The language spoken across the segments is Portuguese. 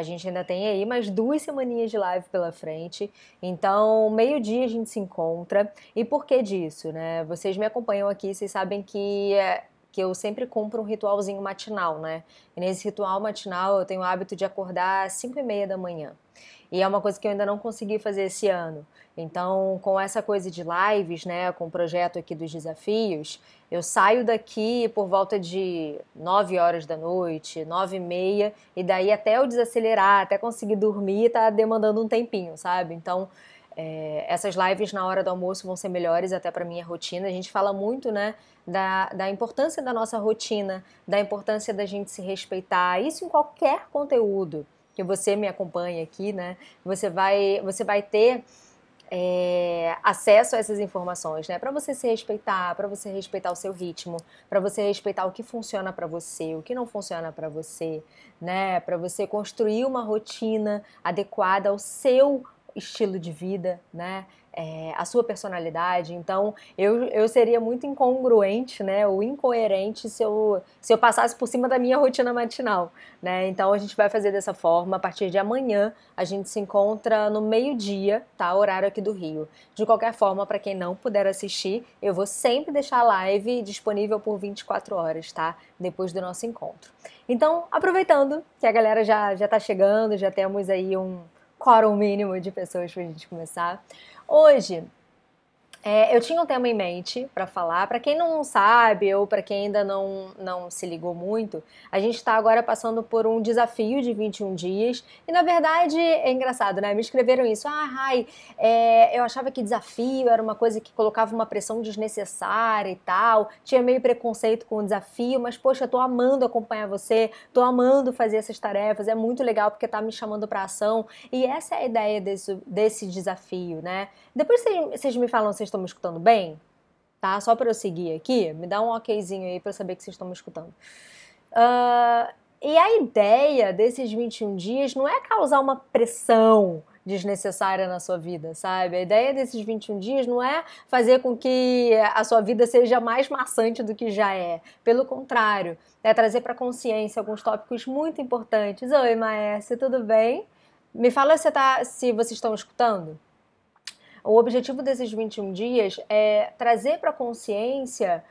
A gente ainda tem aí mais duas semaninhas de live pela frente. Então, meio-dia a gente se encontra. E por que disso, né? Vocês me acompanham aqui, vocês sabem que é, que eu sempre cumpro um ritualzinho matinal, né? E nesse ritual matinal eu tenho o hábito de acordar às 5 e meia da manhã. E é uma coisa que eu ainda não consegui fazer esse ano. Então, com essa coisa de lives, né, com o projeto aqui dos desafios, eu saio daqui por volta de 9 horas da noite, 9 e meia, e daí até eu desacelerar, até conseguir dormir, tá demandando um tempinho, sabe? Então, é, essas lives na hora do almoço vão ser melhores até para minha rotina. A gente fala muito, né, da, da importância da nossa rotina, da importância da gente se respeitar. Isso em qualquer conteúdo que você me acompanha aqui, né? Você vai, você vai ter é, acesso a essas informações, né? Para você se respeitar, para você respeitar o seu ritmo, para você respeitar o que funciona para você, o que não funciona para você, né? Para você construir uma rotina adequada ao seu estilo de vida, né? É, a sua personalidade. Então, eu, eu seria muito incongruente, né? Ou incoerente se eu, se eu passasse por cima da minha rotina matinal, né? Então, a gente vai fazer dessa forma. A partir de amanhã, a gente se encontra no meio-dia, tá? Horário aqui do Rio. De qualquer forma, para quem não puder assistir, eu vou sempre deixar a live disponível por 24 horas, tá? Depois do nosso encontro. Então, aproveitando que a galera já, já tá chegando, já temos aí um quórum mínimo de pessoas para a gente começar. Hoje, é, eu tinha um tema em mente para falar. Para quem não sabe ou para quem ainda não, não se ligou muito, a gente está agora passando por um desafio de 21 dias. E na verdade é engraçado, né? Me escreveram isso. Ah, Rai, é, eu achava que desafio era uma coisa que colocava uma pressão desnecessária e tal. Tinha meio preconceito com o desafio, mas poxa, eu tô amando acompanhar você, tô amando fazer essas tarefas. É muito legal porque tá me chamando para ação. E essa é a ideia desse, desse desafio, né? Depois vocês me falam, vocês estão me escutando bem? Tá? Só para eu seguir aqui, me dá um okzinho aí para saber que vocês estão me escutando. Uh, e a ideia desses 21 dias não é causar uma pressão desnecessária na sua vida, sabe? A ideia desses 21 dias não é fazer com que a sua vida seja mais maçante do que já é. Pelo contrário, é trazer para consciência alguns tópicos muito importantes. Oi, Maércia, tudo bem? Me fala se, tá, se vocês estão escutando. O objetivo desses 21 dias é trazer para a consciência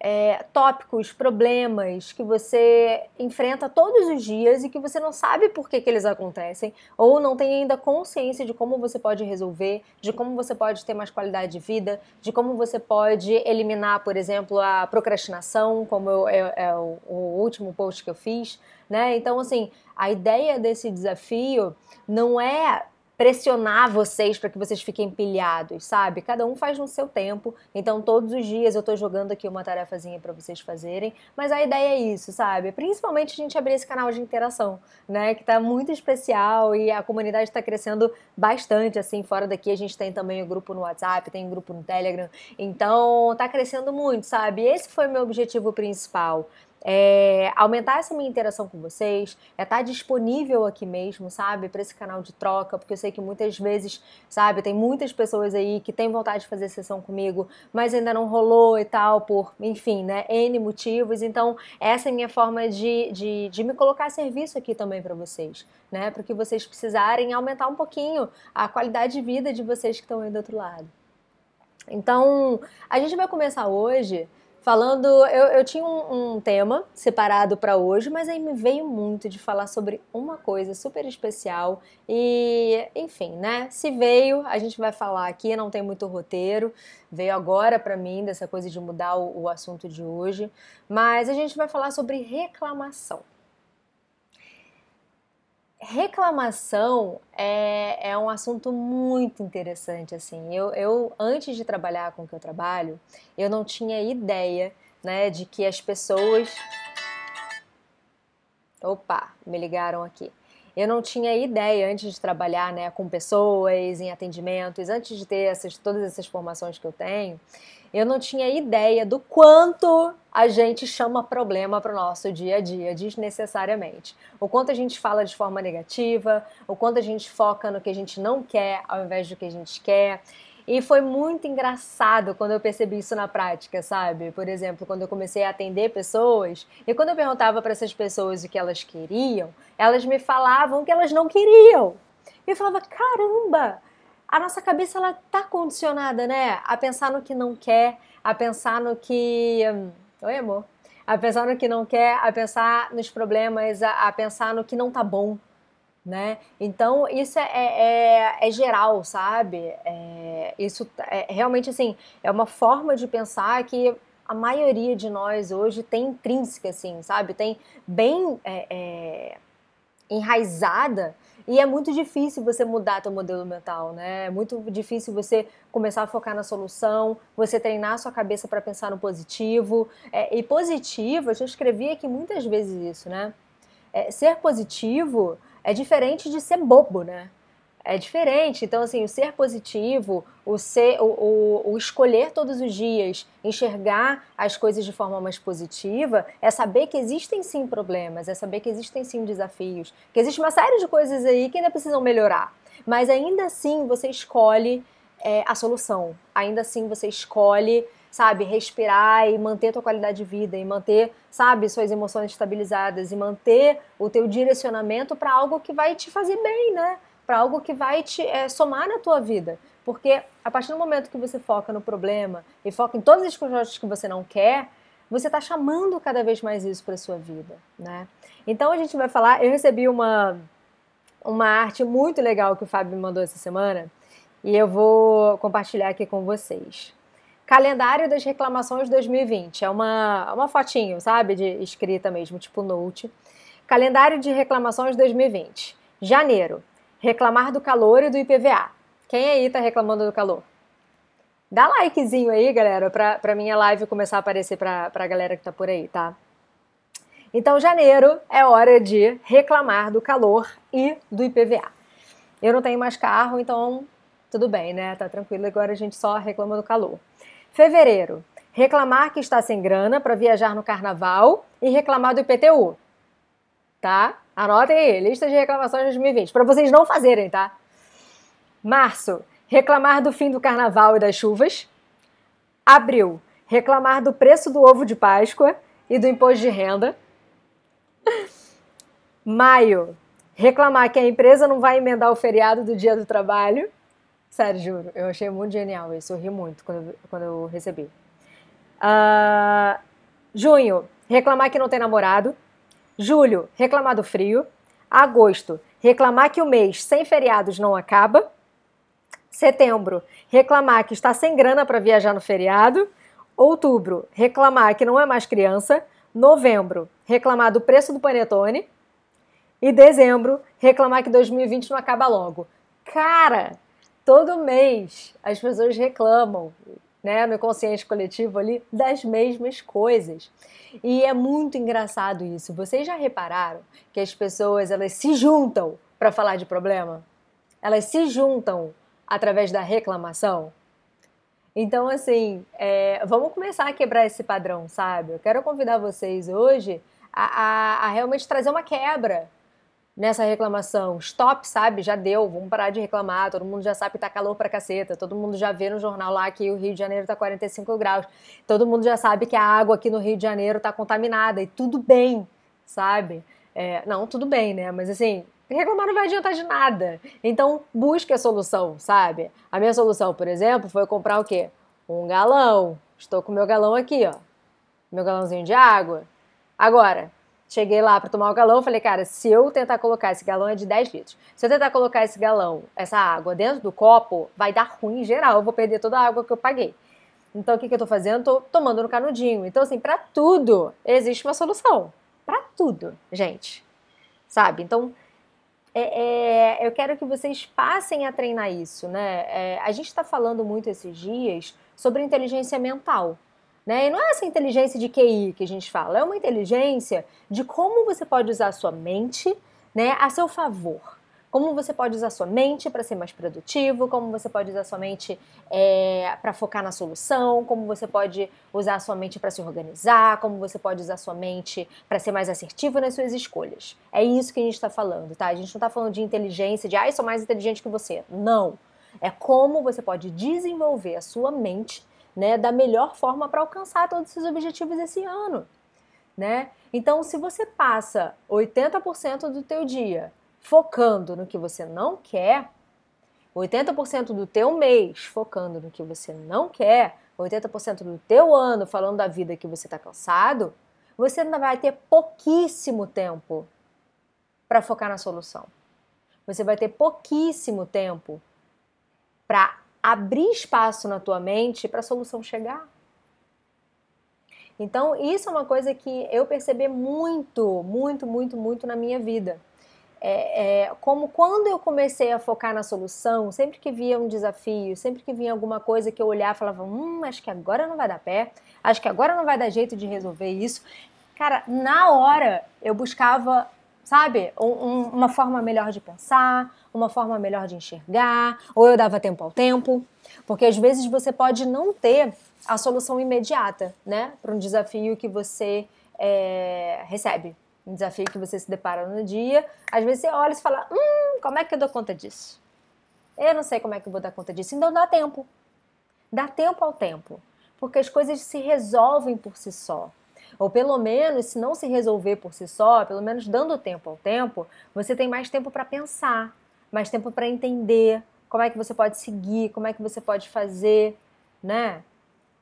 é, tópicos, problemas que você enfrenta todos os dias e que você não sabe por que, que eles acontecem, ou não tem ainda consciência de como você pode resolver, de como você pode ter mais qualidade de vida, de como você pode eliminar, por exemplo, a procrastinação, como eu, é, é o, o último post que eu fiz. Né? Então, assim, a ideia desse desafio não é pressionar vocês para que vocês fiquem pilhados, sabe? Cada um faz no seu tempo. Então, todos os dias eu tô jogando aqui uma tarefazinha para vocês fazerem. Mas a ideia é isso, sabe? Principalmente a gente abrir esse canal de interação, né? Que tá muito especial e a comunidade está crescendo bastante, assim. Fora daqui a gente tem também o grupo no WhatsApp, tem o grupo no Telegram. Então, tá crescendo muito, sabe? Esse foi o meu objetivo principal é, aumentar essa minha interação com vocês, é estar tá disponível aqui mesmo, sabe, para esse canal de troca, porque eu sei que muitas vezes, sabe, tem muitas pessoas aí que têm vontade de fazer sessão comigo, mas ainda não rolou e tal, por, enfim, né, N motivos. Então, essa é a minha forma de, de, de me colocar a serviço aqui também para vocês, né, para que vocês precisarem aumentar um pouquinho a qualidade de vida de vocês que estão aí do outro lado. Então, a gente vai começar hoje Falando, eu, eu tinha um, um tema separado para hoje, mas aí me veio muito de falar sobre uma coisa super especial. E, enfim, né? Se veio, a gente vai falar aqui, não tem muito roteiro, veio agora para mim dessa coisa de mudar o, o assunto de hoje, mas a gente vai falar sobre reclamação reclamação é, é um assunto muito interessante, assim. Eu, eu, antes de trabalhar com o que eu trabalho, eu não tinha ideia, né, de que as pessoas... Opa, me ligaram aqui. Eu não tinha ideia antes de trabalhar, né, com pessoas, em atendimentos, antes de ter essas, todas essas formações que eu tenho, eu não tinha ideia do quanto a gente chama problema para o nosso dia a dia desnecessariamente. O quanto a gente fala de forma negativa, o quanto a gente foca no que a gente não quer ao invés do que a gente quer. E foi muito engraçado quando eu percebi isso na prática, sabe? Por exemplo, quando eu comecei a atender pessoas, e quando eu perguntava para essas pessoas o que elas queriam, elas me falavam que elas não queriam. E eu falava: caramba, a nossa cabeça ela tá condicionada, né? A pensar no que não quer, a pensar no que. Hum, oi, amor. A pensar no que não quer, a pensar nos problemas, a, a pensar no que não tá bom né? Então isso é, é, é geral, sabe? É, isso é realmente assim é uma forma de pensar que a maioria de nós hoje tem intrínseca, assim, sabe? Tem bem é, é, enraizada e é muito difícil você mudar teu modelo mental, né? É muito difícil você começar a focar na solução, você treinar a sua cabeça para pensar no positivo. É, e positivo, eu já escrevi aqui muitas vezes isso, né? É, ser positivo é diferente de ser bobo, né? É diferente. Então, assim, o ser positivo, o, ser, o, o, o, escolher todos os dias, enxergar as coisas de forma mais positiva, é saber que existem sim problemas, é saber que existem sim desafios, que existe uma série de coisas aí que ainda precisam melhorar. Mas ainda assim você escolhe é, a solução. Ainda assim você escolhe sabe, respirar e manter a tua qualidade de vida e manter, sabe, suas emoções estabilizadas e manter o teu direcionamento para algo que vai te fazer bem, né? Para algo que vai te é, somar na tua vida. Porque a partir do momento que você foca no problema e foca em todas as coisas que você não quer, você está chamando cada vez mais isso para sua vida, né? Então a gente vai falar. Eu recebi uma uma arte muito legal que o Fábio me mandou essa semana e eu vou compartilhar aqui com vocês. Calendário das reclamações 2020. É uma, uma fotinho, sabe? De escrita mesmo, tipo note. Calendário de reclamações 2020. Janeiro. Reclamar do calor e do IPVA. Quem aí tá reclamando do calor? Dá likezinho aí, galera, pra, pra minha live começar a aparecer pra, pra galera que tá por aí, tá? Então, janeiro é hora de reclamar do calor e do IPVA. Eu não tenho mais carro, então tudo bem, né? Tá tranquilo, agora a gente só reclama do calor. Fevereiro, reclamar que está sem grana para viajar no carnaval e reclamar do IPTU. Tá? Anotem aí, lista de reclamações de 2020, para vocês não fazerem, tá? Março, reclamar do fim do carnaval e das chuvas. Abril, reclamar do preço do ovo de Páscoa e do imposto de renda. Maio, reclamar que a empresa não vai emendar o feriado do dia do trabalho. Sério, juro. Eu achei muito genial isso. Eu ri muito quando, quando eu recebi. Uh, junho, reclamar que não tem namorado. Julho, reclamar do frio. Agosto, reclamar que o mês sem feriados não acaba. Setembro, reclamar que está sem grana para viajar no feriado. Outubro, reclamar que não é mais criança. Novembro, reclamar do preço do panetone. E dezembro, reclamar que 2020 não acaba logo. Cara, todo mês as pessoas reclamam, né, no consciente coletivo ali, das mesmas coisas. E é muito engraçado isso. Vocês já repararam que as pessoas elas se juntam para falar de problema? Elas se juntam através da reclamação? Então, assim, é, vamos começar a quebrar esse padrão, sabe? Eu quero convidar vocês hoje a, a, a realmente trazer uma quebra nessa reclamação. Stop, sabe? Já deu, vamos parar de reclamar. Todo mundo já sabe que tá calor pra caceta. Todo mundo já vê no jornal lá que o Rio de Janeiro tá 45 graus. Todo mundo já sabe que a água aqui no Rio de Janeiro tá contaminada. E tudo bem, sabe? É, não, tudo bem, né? Mas assim, reclamar não vai adiantar de nada. Então, busque a solução, sabe? A minha solução, por exemplo, foi comprar o quê? Um galão. Estou com meu galão aqui, ó. Meu galãozinho de água. Agora, Cheguei lá para tomar o galão, falei, cara, se eu tentar colocar esse galão é de 10 litros. Se eu tentar colocar esse galão, essa água dentro do copo, vai dar ruim em geral, eu vou perder toda a água que eu paguei. Então o que, que eu tô fazendo? Tô tomando no canudinho. Então assim, para tudo existe uma solução. Para tudo, gente. Sabe? Então é, é, eu quero que vocês passem a treinar isso, né? É, a gente está falando muito esses dias sobre inteligência mental. Né? E não é essa inteligência de QI que a gente fala, é uma inteligência de como você pode usar a sua mente né, a seu favor. Como você pode usar sua mente para ser mais produtivo, como você pode usar sua mente é, para focar na solução, como você pode usar sua mente para se organizar, como você pode usar sua mente para ser mais assertivo nas suas escolhas. É isso que a gente está falando, tá? A gente não está falando de inteligência, de ah, eu sou mais inteligente que você. Não. É como você pode desenvolver a sua mente, né, da melhor forma para alcançar todos esses objetivos esse ano, né? Então, se você passa 80% do teu dia focando no que você não quer, 80% do teu mês focando no que você não quer, 80% do teu ano falando da vida que você está cansado, você ainda vai ter pouquíssimo tempo para focar na solução. Você vai ter pouquíssimo tempo para abrir espaço na tua mente para a solução chegar. Então, isso é uma coisa que eu percebi muito, muito, muito, muito na minha vida. É, é, como quando eu comecei a focar na solução, sempre que via um desafio, sempre que vinha alguma coisa que eu olhava e falava, hum, acho que agora não vai dar pé, acho que agora não vai dar jeito de resolver isso. Cara, na hora eu buscava sabe? Um, um, uma forma melhor de pensar, uma forma melhor de enxergar, ou eu dava tempo ao tempo, porque às vezes você pode não ter a solução imediata, né, para um desafio que você é, recebe, um desafio que você se depara no dia. Às vezes você olha e fala, hum, como é que eu dou conta disso? Eu não sei como é que eu vou dar conta disso. Então dá tempo, dá tempo ao tempo, porque as coisas se resolvem por si só. Ou pelo menos, se não se resolver por si só, pelo menos dando tempo ao tempo, você tem mais tempo para pensar, mais tempo para entender como é que você pode seguir, como é que você pode fazer, né?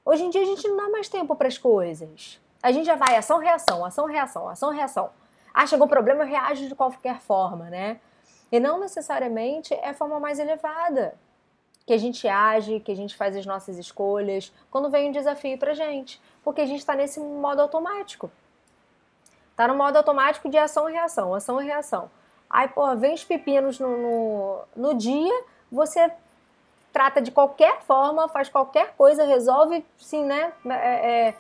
Hoje em dia a gente não dá mais tempo para as coisas. A gente já vai ação, reação, ação, reação, ação, reação. Ah, chegou o problema, eu reajo de qualquer forma, né? E não necessariamente é a forma mais elevada que a gente age, que a gente faz as nossas escolhas quando vem um desafio pra gente porque a gente está nesse modo automático. Tá no modo automático de ação e reação, ação e reação. Aí, pô, vem os pepinos no, no, no dia, você trata de qualquer forma, faz qualquer coisa, resolve, sim, né? É, é,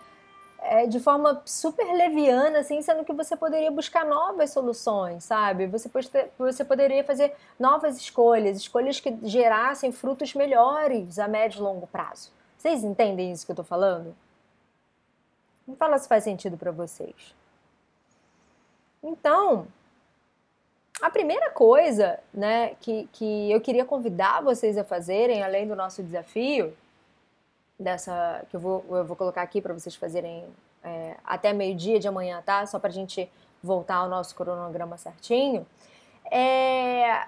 é, de forma super leviana, assim, sendo que você poderia buscar novas soluções, sabe? Você, você poderia fazer novas escolhas, escolhas que gerassem frutos melhores a médio e longo prazo. Vocês entendem isso que eu tô falando? Me fala se faz sentido para vocês. Então, a primeira coisa né, que, que eu queria convidar vocês a fazerem, além do nosso desafio, dessa que eu vou, eu vou colocar aqui para vocês fazerem é, até meio-dia de amanhã, tá? Só para a gente voltar ao nosso cronograma certinho. É,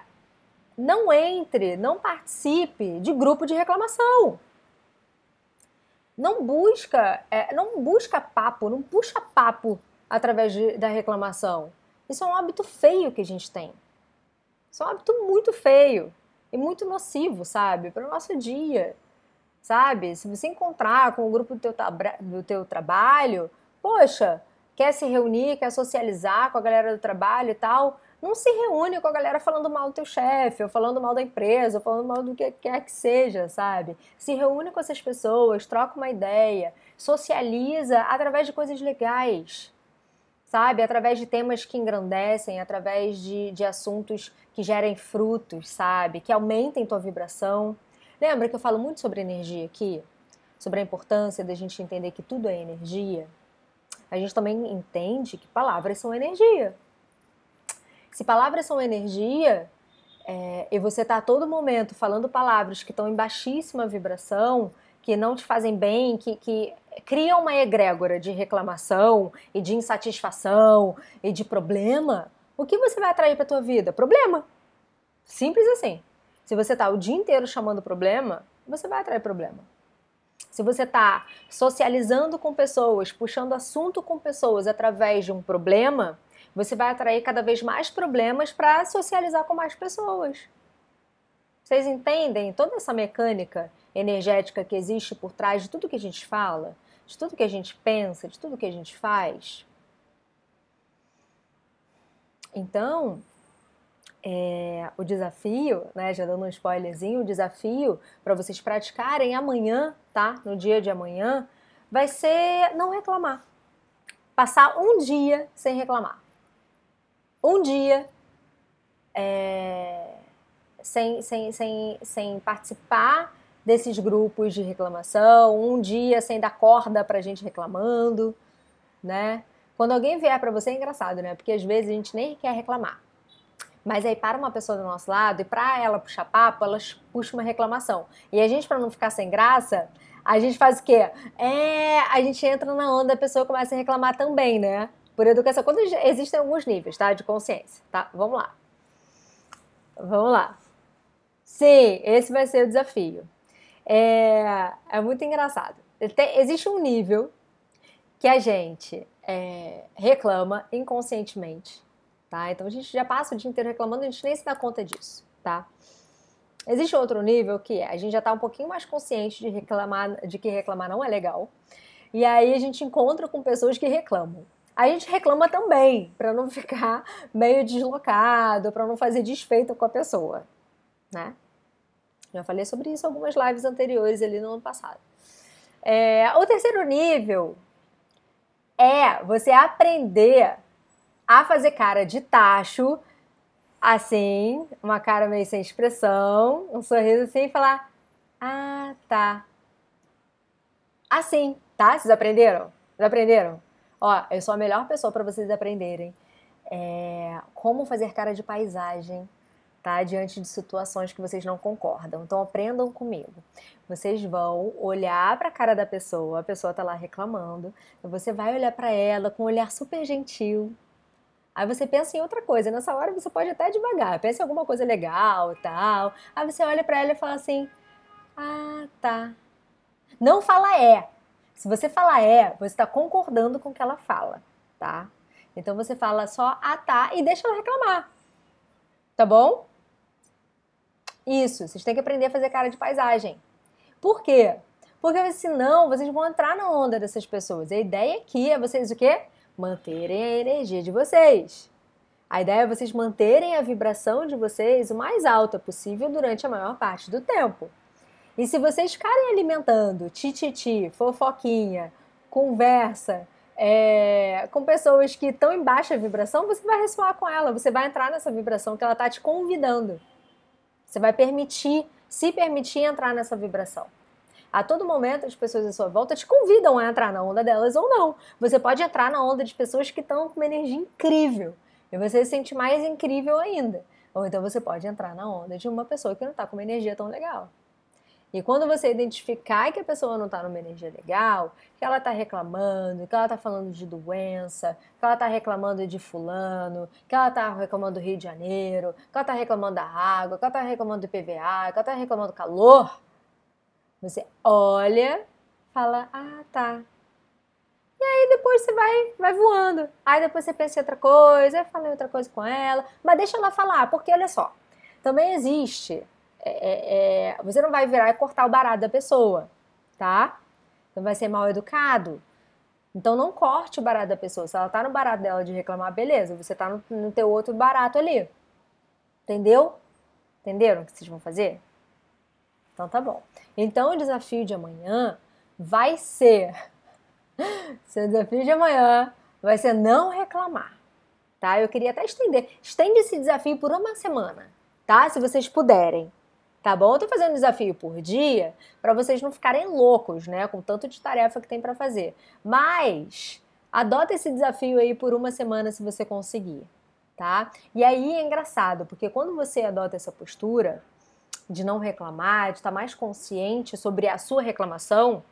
não entre, não participe de grupo de reclamação não busca, é, não busca papo, não puxa papo através de, da reclamação. Isso é um hábito feio que a gente tem. Isso é um hábito muito feio e muito nocivo, sabe, para o nosso dia, sabe? Se você encontrar com o grupo do teu, do teu trabalho, poxa, quer se reunir, quer socializar com a galera do trabalho e tal, não se reúne com a galera falando mal do teu chefe, ou falando mal da empresa, ou falando mal do que quer que seja, sabe? Se reúne com essas pessoas, troca uma ideia, socializa através de coisas legais, sabe? Através de temas que engrandecem, através de, de assuntos que gerem frutos, sabe? Que aumentem tua vibração. Lembra que eu falo muito sobre energia aqui? Sobre a importância da gente entender que tudo é energia? A gente também entende que palavras são energia. Se palavras são energia, é, e você está a todo momento falando palavras que estão em baixíssima vibração, que não te fazem bem, que, que criam uma egrégora de reclamação e de insatisfação e de problema, o que você vai atrair para tua vida? Problema. Simples assim. Se você está o dia inteiro chamando problema, você vai atrair problema. Se você está socializando com pessoas, puxando assunto com pessoas através de um problema, você vai atrair cada vez mais problemas para socializar com mais pessoas. Vocês entendem toda essa mecânica energética que existe por trás de tudo que a gente fala, de tudo que a gente pensa, de tudo que a gente faz? Então, é, o desafio, né, já dando um spoilerzinho, o desafio para vocês praticarem amanhã, tá? No dia de amanhã, vai ser não reclamar. Passar um dia sem reclamar um dia é, sem, sem, sem, sem participar desses grupos de reclamação, um dia sem dar corda pra gente reclamando, né? Quando alguém vier para você é engraçado, né? Porque às vezes a gente nem quer reclamar. Mas aí para uma pessoa do nosso lado e para ela puxar papo, elas puxam uma reclamação. E a gente, para não ficar sem graça, a gente faz o quê? É, a gente entra na onda, a pessoa começa a reclamar também, né? Por educação. Quando existem alguns níveis, tá? De consciência, tá? Vamos lá. Vamos lá. Sim, esse vai ser o desafio. É, é muito engraçado. Tem, existe um nível que a gente é, reclama inconscientemente, tá? Então a gente já passa o dia inteiro reclamando, a gente nem se dá conta disso, tá? Existe outro nível que é, a gente já está um pouquinho mais consciente de reclamar, de que reclamar não é legal. E aí a gente encontra com pessoas que reclamam. A gente reclama também, para não ficar meio deslocado, para não fazer desfeito com a pessoa, né? Já falei sobre isso em algumas lives anteriores ali no ano passado. É, o terceiro nível é você aprender a fazer cara de tacho, assim, uma cara meio sem expressão, um sorriso assim e falar: Ah, tá. Assim, tá? Vocês aprenderam? Vocês aprenderam? Ó, eu sou a melhor pessoa para vocês aprenderem é, como fazer cara de paisagem, tá? Diante de situações que vocês não concordam. Então aprendam comigo. Vocês vão olhar para a cara da pessoa, a pessoa tá lá reclamando, você vai olhar para ela com um olhar super gentil. Aí você pensa em outra coisa. Nessa hora você pode até devagar, pensa em alguma coisa legal, tal. Aí você olha para ela e fala assim: "Ah, tá". Não fala é. Se você falar é, você está concordando com o que ela fala, tá? Então você fala só ah tá e deixa ela reclamar. Tá bom? Isso, vocês têm que aprender a fazer cara de paisagem. Por quê? Porque senão vocês vão entrar na onda dessas pessoas. A ideia aqui é vocês o quê? Manterem a energia de vocês. A ideia é vocês manterem a vibração de vocês o mais alta possível durante a maior parte do tempo. E se vocês ficarem alimentando tititi, fofoquinha, conversa, é, com pessoas que estão em baixa vibração, você vai ressoar com ela, você vai entrar nessa vibração que ela está te convidando. Você vai permitir, se permitir entrar nessa vibração. A todo momento, as pessoas à sua volta te convidam a entrar na onda delas ou não. Você pode entrar na onda de pessoas que estão com uma energia incrível e você se sente mais incrível ainda. Ou então você pode entrar na onda de uma pessoa que não está com uma energia tão legal. E quando você identificar que a pessoa não está numa energia legal, que ela está reclamando, que ela está falando de doença, que ela está reclamando de fulano, que ela está reclamando do Rio de Janeiro, que ela está reclamando da água, que ela está reclamando do PVA, que ela está reclamando do calor, você olha, fala, ah, tá. E aí depois você vai, vai voando. Aí depois você pensa em outra coisa, fala outra coisa com ela, mas deixa ela falar, porque olha só, também existe é, é, é, você não vai virar e cortar o barato da pessoa, tá? Então vai ser mal educado. Então não corte o barato da pessoa. Se ela tá no barato dela de reclamar, beleza, você tá no, no teu outro barato ali. Entendeu? Entenderam o que vocês vão fazer? Então tá bom. Então o desafio de amanhã vai ser. Seu desafio de amanhã vai ser não reclamar. Tá? Eu queria até estender. Estende esse desafio por uma semana, tá? Se vocês puderem tá bom? Eu tô fazendo um desafio por dia para vocês não ficarem loucos, né, com tanto de tarefa que tem para fazer. Mas adota esse desafio aí por uma semana se você conseguir, tá? E aí é engraçado, porque quando você adota essa postura de não reclamar, de estar mais consciente sobre a sua reclamação,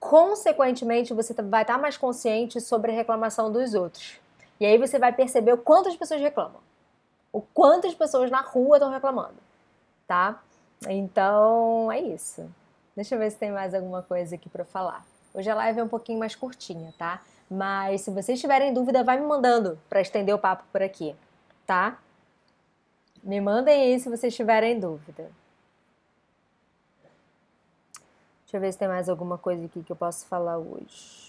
consequentemente você vai estar mais consciente sobre a reclamação dos outros. E aí você vai perceber o quanto as pessoas reclamam. O quanto as pessoas na rua estão reclamando tá? Então é isso. Deixa eu ver se tem mais alguma coisa aqui para falar. Hoje a live é um pouquinho mais curtinha, tá? Mas se vocês tiverem dúvida, vai me mandando para estender o papo por aqui, tá? Me mandem aí se vocês tiverem dúvida. Deixa eu ver se tem mais alguma coisa aqui que eu posso falar hoje.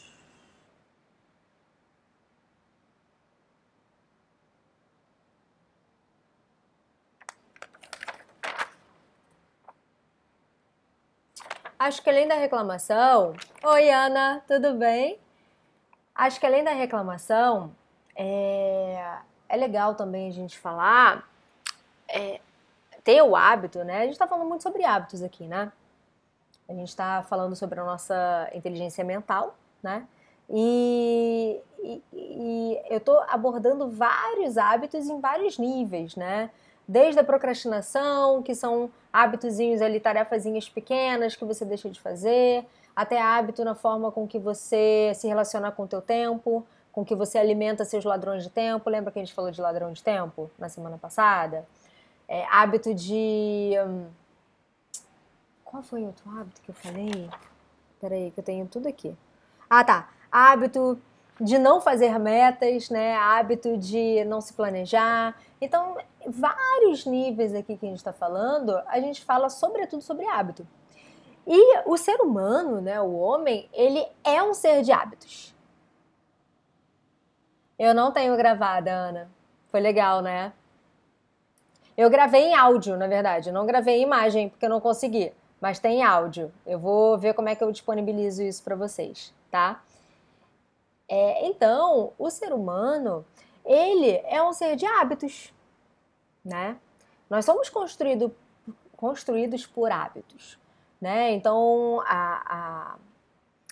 Acho que além da reclamação. Oi, Ana, tudo bem? Acho que além da reclamação, é, é legal também a gente falar. É, ter o hábito, né? A gente tá falando muito sobre hábitos aqui, né? A gente tá falando sobre a nossa inteligência mental, né? E, e, e eu estou abordando vários hábitos em vários níveis, né? Desde a procrastinação, que são hábitozinhos ali, tarefazinhas pequenas que você deixa de fazer, até hábito na forma com que você se relaciona com o teu tempo, com que você alimenta seus ladrões de tempo. Lembra que a gente falou de ladrão de tempo na semana passada? É, hábito de. Hum, qual foi o outro hábito que eu falei? Peraí, que eu tenho tudo aqui. Ah, tá. Hábito de não fazer metas, né? Hábito de não se planejar. Então, vários níveis aqui que a gente está falando, a gente fala sobretudo sobre hábito. E o ser humano, né, o homem, ele é um ser de hábitos. Eu não tenho gravada, Ana. Foi legal, né? Eu gravei em áudio, na verdade. Não gravei em imagem, porque eu não consegui. Mas tem áudio. Eu vou ver como é que eu disponibilizo isso para vocês, tá? É, então, o ser humano, ele é um ser de hábitos, né? Nós somos construído, construídos por hábitos, né? Então, a, a,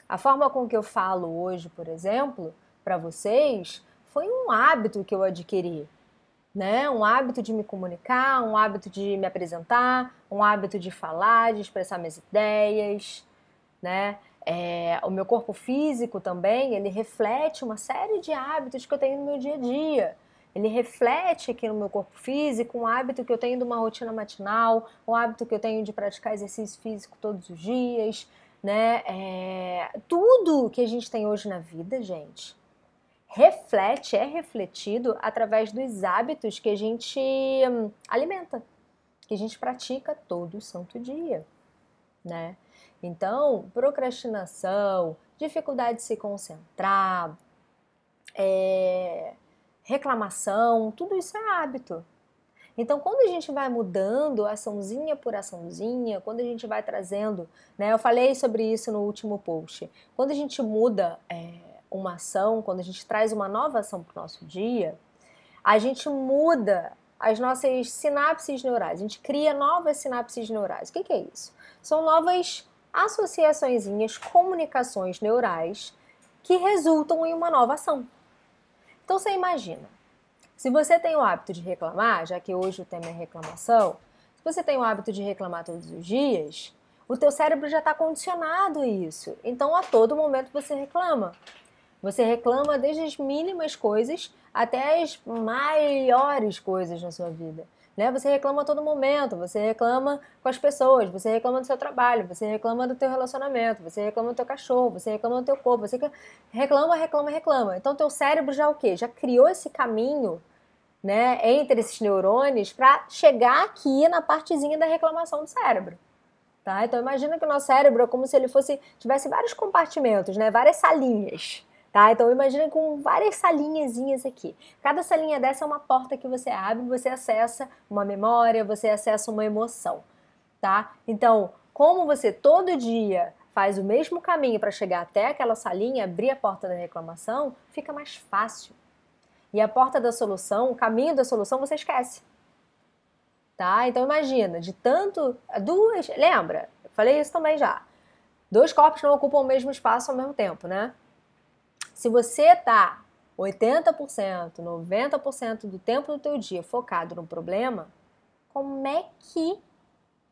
a forma com que eu falo hoje, por exemplo, para vocês, foi um hábito que eu adquiri, né? Um hábito de me comunicar, um hábito de me apresentar, um hábito de falar, de expressar minhas ideias, né? É, o meu corpo físico também, ele reflete uma série de hábitos que eu tenho no meu dia a dia. Ele reflete aqui no meu corpo físico um hábito que eu tenho de uma rotina matinal, um hábito que eu tenho de praticar exercício físico todos os dias, né? É, tudo que a gente tem hoje na vida, gente, reflete, é refletido através dos hábitos que a gente hum, alimenta, que a gente pratica todo santo dia, né? Então, procrastinação, dificuldade de se concentrar, é, reclamação, tudo isso é hábito. Então, quando a gente vai mudando açãozinha por açãozinha, quando a gente vai trazendo, né? Eu falei sobre isso no último post. Quando a gente muda é, uma ação, quando a gente traz uma nova ação para o nosso dia, a gente muda as nossas sinapses neurais, a gente cria novas sinapses neurais. O que, que é isso? São novas associaçõezinhas, comunicações neurais que resultam em uma nova ação. Então você imagina, se você tem o hábito de reclamar, já que hoje o tema é reclamação, se você tem o hábito de reclamar todos os dias, o teu cérebro já está condicionado a isso. Então a todo momento você reclama. Você reclama desde as mínimas coisas até as maiores coisas na sua vida. Né? Você reclama a todo momento, você reclama com as pessoas, você reclama do seu trabalho, você reclama do teu relacionamento, você reclama do teu cachorro, você reclama do teu corpo, você reclama, reclama, reclama. Então teu cérebro já o quê? Já criou esse caminho, né, entre esses neurônios para chegar aqui na partezinha da reclamação do cérebro. Tá? Então imagina que o nosso cérebro é como se ele fosse tivesse vários compartimentos, né, várias salinhas. Tá? Então imagina com várias salinhazinhas aqui. Cada salinha dessa é uma porta que você abre, você acessa uma memória, você acessa uma emoção, tá? Então, como você todo dia faz o mesmo caminho para chegar até aquela salinha, abrir a porta da reclamação, fica mais fácil. E a porta da solução, o caminho da solução, você esquece. Tá? Então imagina, de tanto. Duas. Lembra? Falei isso também já. Dois corpos não ocupam o mesmo espaço ao mesmo tempo, né? Se você tá 80%, 90% do tempo do teu dia focado no problema, como é que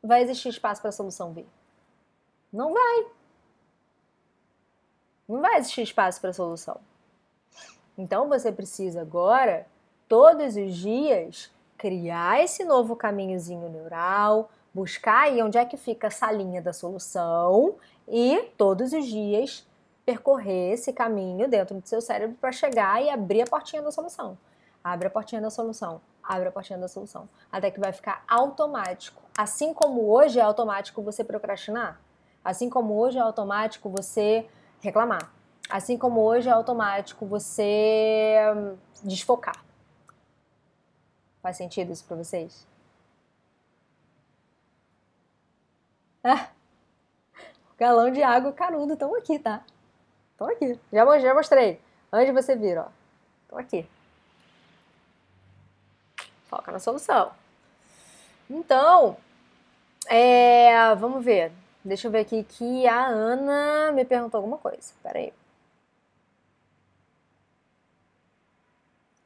vai existir espaço para a solução vir? Não vai. Não vai existir espaço para a solução. Então você precisa agora, todos os dias, criar esse novo caminhozinho neural, buscar aí onde é que fica essa linha da solução e todos os dias percorrer esse caminho dentro do seu cérebro para chegar e abrir a portinha da solução. Abre a portinha da solução, abre a portinha da solução, até que vai ficar automático. Assim como hoje é automático você procrastinar, assim como hoje é automático você reclamar, assim como hoje é automático você hum, desfocar. Faz sentido isso para vocês? Ah, galão de água canudo estão aqui, tá? Tô aqui. Já, mostrei. Antes você vir, ó. Tô aqui. Foca na solução. Então, é, vamos ver. Deixa eu ver aqui que a Ana me perguntou alguma coisa. Pera aí.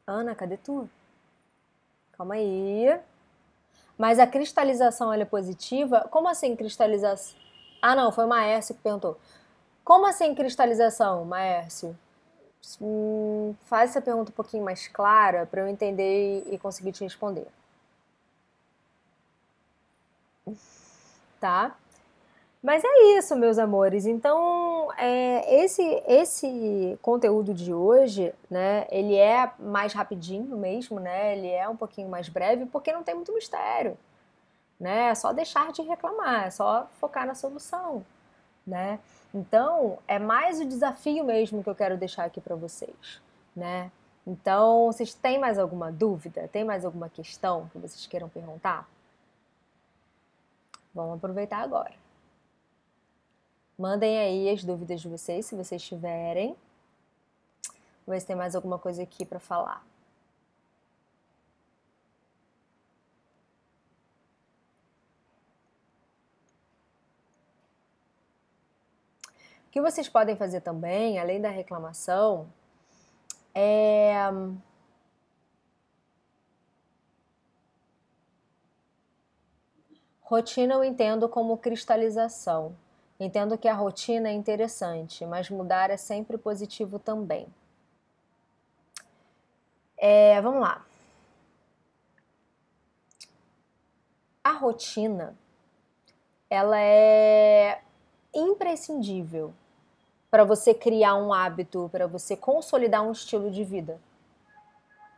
Ana, cadê tu? Calma aí. Mas a cristalização ela é positiva? Como assim cristalização? Ah, não, foi uma S que perguntou. Como assim cristalização, Maércio? Hum, faz essa pergunta um pouquinho mais clara para eu entender e conseguir te responder. Tá? Mas é isso, meus amores. Então, é, esse esse conteúdo de hoje, né? Ele é mais rapidinho mesmo, né? Ele é um pouquinho mais breve porque não tem muito mistério, né? É só deixar de reclamar, é só focar na solução, né? Então, é mais o desafio mesmo que eu quero deixar aqui para vocês, né? Então, vocês têm mais alguma dúvida? Tem mais alguma questão que vocês queiram perguntar? Vamos aproveitar agora. Mandem aí as dúvidas de vocês, se vocês tiverem. Vou ver se tem mais alguma coisa aqui para falar. O que vocês podem fazer também, além da reclamação, é Rotina eu entendo como cristalização. Entendo que a rotina é interessante, mas mudar é sempre positivo também. É, vamos lá. A rotina, ela é imprescindível para você criar um hábito, para você consolidar um estilo de vida,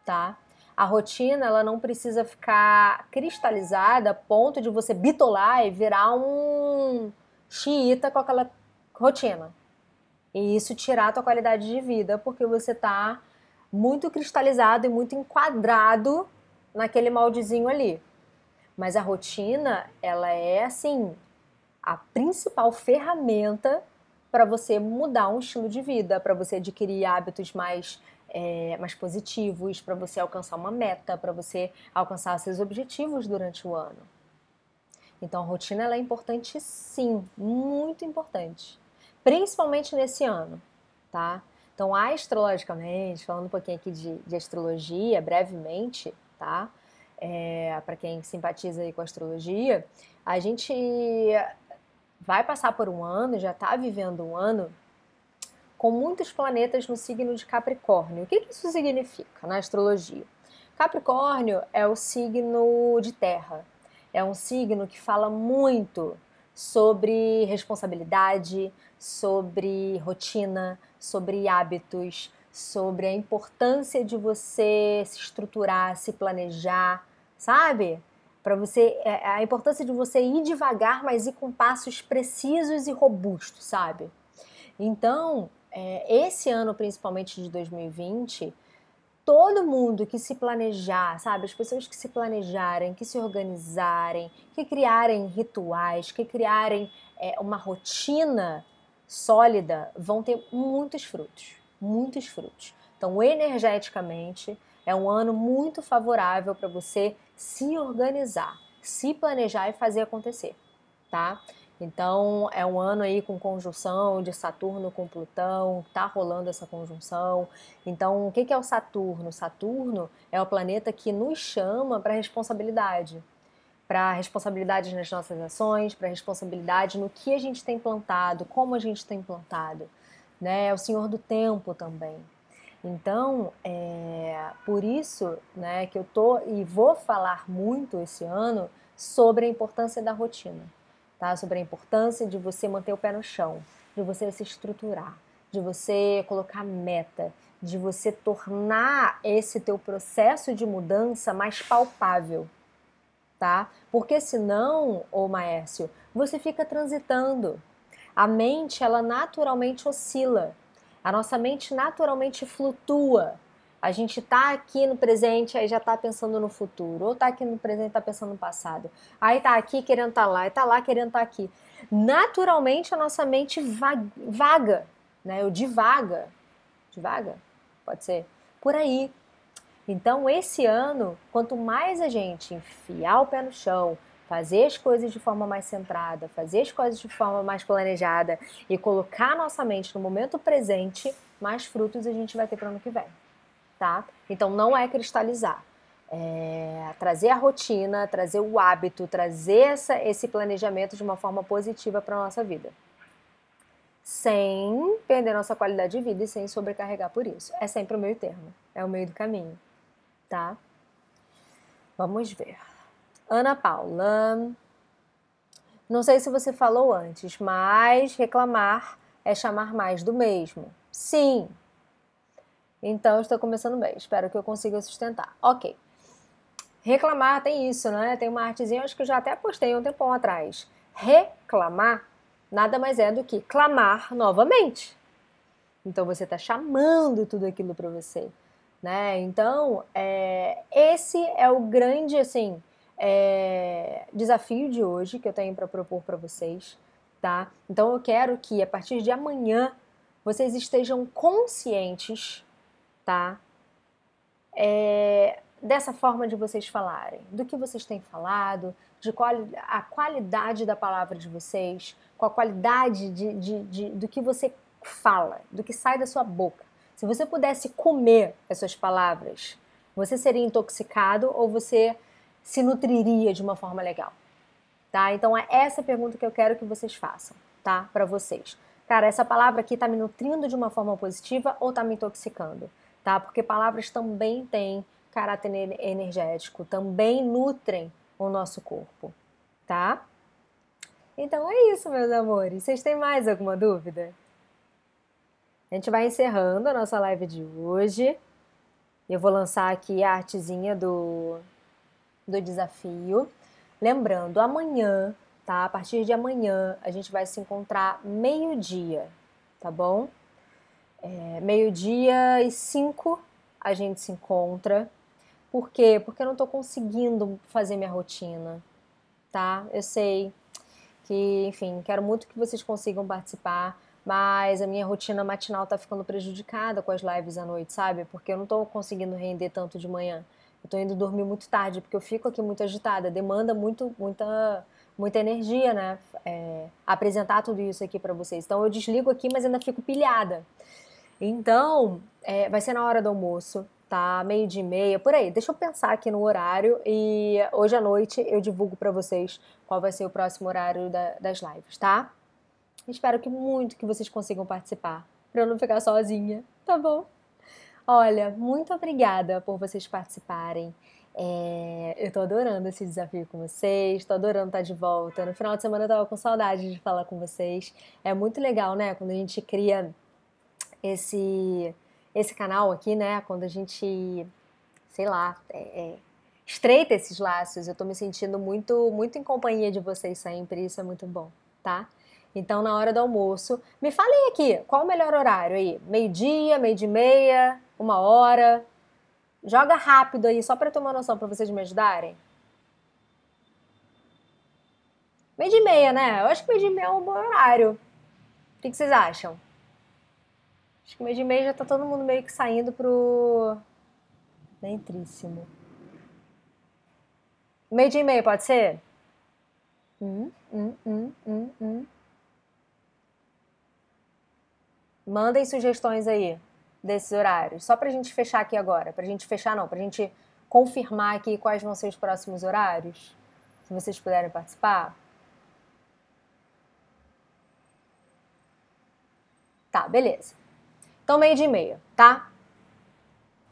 tá? A rotina, ela não precisa ficar cristalizada a ponto de você bitolar e virar um xiita com aquela rotina. E isso tirar a tua qualidade de vida, porque você tá muito cristalizado e muito enquadrado naquele moldezinho ali. Mas a rotina, ela é assim, a principal ferramenta para você mudar um estilo de vida, para você adquirir hábitos mais, é, mais positivos, para você alcançar uma meta, para você alcançar seus objetivos durante o ano. Então, a rotina ela é importante sim, muito importante. Principalmente nesse ano, tá? Então, astrologicamente, falando um pouquinho aqui de, de astrologia, brevemente, tá? É, para quem simpatiza aí com a astrologia, a gente vai passar por um ano, já está vivendo um ano, com muitos planetas no signo de Capricórnio. O que, que isso significa na astrologia? Capricórnio é o signo de terra, é um signo que fala muito sobre responsabilidade, sobre rotina, sobre hábitos, sobre a importância de você se estruturar, se planejar, sabe? Para você, é, a importância de você ir devagar, mas ir com passos precisos e robustos, sabe? Então, é, esse ano, principalmente de 2020, todo mundo que se planejar, sabe? As pessoas que se planejarem, que se organizarem, que criarem rituais, que criarem é, uma rotina sólida, vão ter muitos frutos. Muitos frutos. Então, energeticamente, é um ano muito favorável para você se organizar, se planejar e fazer acontecer, tá? Então é um ano aí com conjunção de Saturno com Plutão, tá rolando essa conjunção. Então o que é o Saturno? Saturno é o planeta que nos chama para responsabilidade, para responsabilidade nas nossas ações, para responsabilidade no que a gente tem plantado, como a gente tem plantado. Né? É o Senhor do Tempo também. Então, é por isso né, que eu tô e vou falar muito esse ano sobre a importância da rotina tá? Sobre a importância de você manter o pé no chão, de você se estruturar, de você colocar meta, de você tornar esse teu processo de mudança mais palpável, tá? Porque senão, ô Maércio, você fica transitando. A mente, ela naturalmente oscila. A nossa mente naturalmente flutua. A gente está aqui no presente, aí já está pensando no futuro. Ou está aqui no presente, está pensando no passado. Aí está aqui querendo estar tá lá, e está lá querendo estar tá aqui. Naturalmente a nossa mente vaga, né? Eu divaga. Divaga? Pode ser? Por aí. Então, esse ano, quanto mais a gente enfiar o pé no chão, fazer as coisas de forma mais centrada, fazer as coisas de forma mais planejada e colocar nossa mente no momento presente, mais frutos a gente vai ter para o ano que vem tá? Então não é cristalizar. É trazer a rotina, trazer o hábito, trazer essa, esse planejamento de uma forma positiva para nossa vida. Sem perder nossa qualidade de vida e sem sobrecarregar por isso. É sempre o meio termo, é o meio do caminho, tá? Vamos ver. Ana Paula. Não sei se você falou antes, mas reclamar é chamar mais do mesmo. Sim. Então estou começando bem. Espero que eu consiga sustentar. Ok. Reclamar tem isso, né? Tem uma artezinha, acho que eu já até postei um tempão atrás. Reclamar nada mais é do que clamar novamente. Então você está chamando tudo aquilo para você, né? Então é, esse é o grande assim é, desafio de hoje que eu tenho para propor para vocês, tá? Então eu quero que a partir de amanhã vocês estejam conscientes, tá? É, dessa forma de vocês falarem, do que vocês têm falado, de qual a qualidade da palavra de vocês, com a qualidade de, de, de, do que você fala, do que sai da sua boca. Se você pudesse comer as suas palavras, você seria intoxicado ou você se nutriria de uma forma legal? Tá? Então é essa pergunta que eu quero que vocês façam, tá? Para vocês. Cara, essa palavra aqui tá me nutrindo de uma forma positiva ou tá me intoxicando? Tá? Porque palavras também têm caráter energético, também nutrem o nosso corpo, tá? Então é isso, meus amores. Vocês têm mais alguma dúvida? A gente vai encerrando a nossa live de hoje. Eu vou lançar aqui a artezinha do, do desafio. Lembrando, amanhã, tá? A partir de amanhã, a gente vai se encontrar meio-dia, tá bom? É, meio-dia e cinco a gente se encontra. Por quê? Porque eu não tô conseguindo fazer minha rotina, tá? Eu sei que, enfim, quero muito que vocês consigam participar, mas a minha rotina matinal tá ficando prejudicada com as lives à noite, sabe? Porque eu não tô conseguindo render tanto de manhã. Eu tô indo dormir muito tarde, porque eu fico aqui muito agitada, demanda muito, muita, muita energia, né? É, apresentar tudo isso aqui para vocês. Então eu desligo aqui, mas ainda fico pilhada. Então, é, vai ser na hora do almoço, tá? Meio de meia, por aí. Deixa eu pensar aqui no horário e hoje à noite eu divulgo para vocês qual vai ser o próximo horário da, das lives, tá? Espero que muito que vocês consigam participar, para eu não ficar sozinha, tá bom? Olha, muito obrigada por vocês participarem. É, eu tô adorando esse desafio com vocês, tô adorando estar de volta. No final de semana eu tava com saudade de falar com vocês. É muito legal, né? Quando a gente cria esse, esse canal aqui, né? Quando a gente, sei lá, é, é, estreita esses laços. Eu tô me sentindo muito, muito em companhia de vocês sempre. Isso é muito bom, tá? Então, na hora do almoço, me falem aqui, qual o melhor horário aí? Meio-dia, meio de meia, uma hora? Joga rápido aí, só para ter uma noção, para vocês me ajudarem. Meio de meia, né? Eu acho que meio de meia é um bom horário. O que, que vocês acham? Acho que meio de meia já tá todo mundo meio que saindo pro. Dentríssimo. Meio de meia, pode ser? Hum, hum, hum, hum, hum. Mandem sugestões aí desses horários, só para a gente fechar aqui agora. Para a gente fechar, não, para a gente confirmar aqui quais vão ser os próximos horários, se vocês puderem participar. Tá, beleza. Então, meio de meia, tá?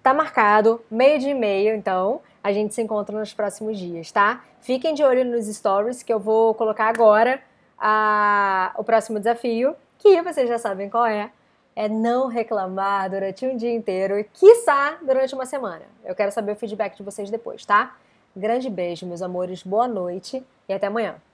Tá marcado, meio de meia, então a gente se encontra nos próximos dias, tá? Fiquem de olho nos stories que eu vou colocar agora a, o próximo desafio, que vocês já sabem qual é é não reclamar durante um dia inteiro e, quiçá, durante uma semana. Eu quero saber o feedback de vocês depois, tá? Grande beijo, meus amores, boa noite e até amanhã.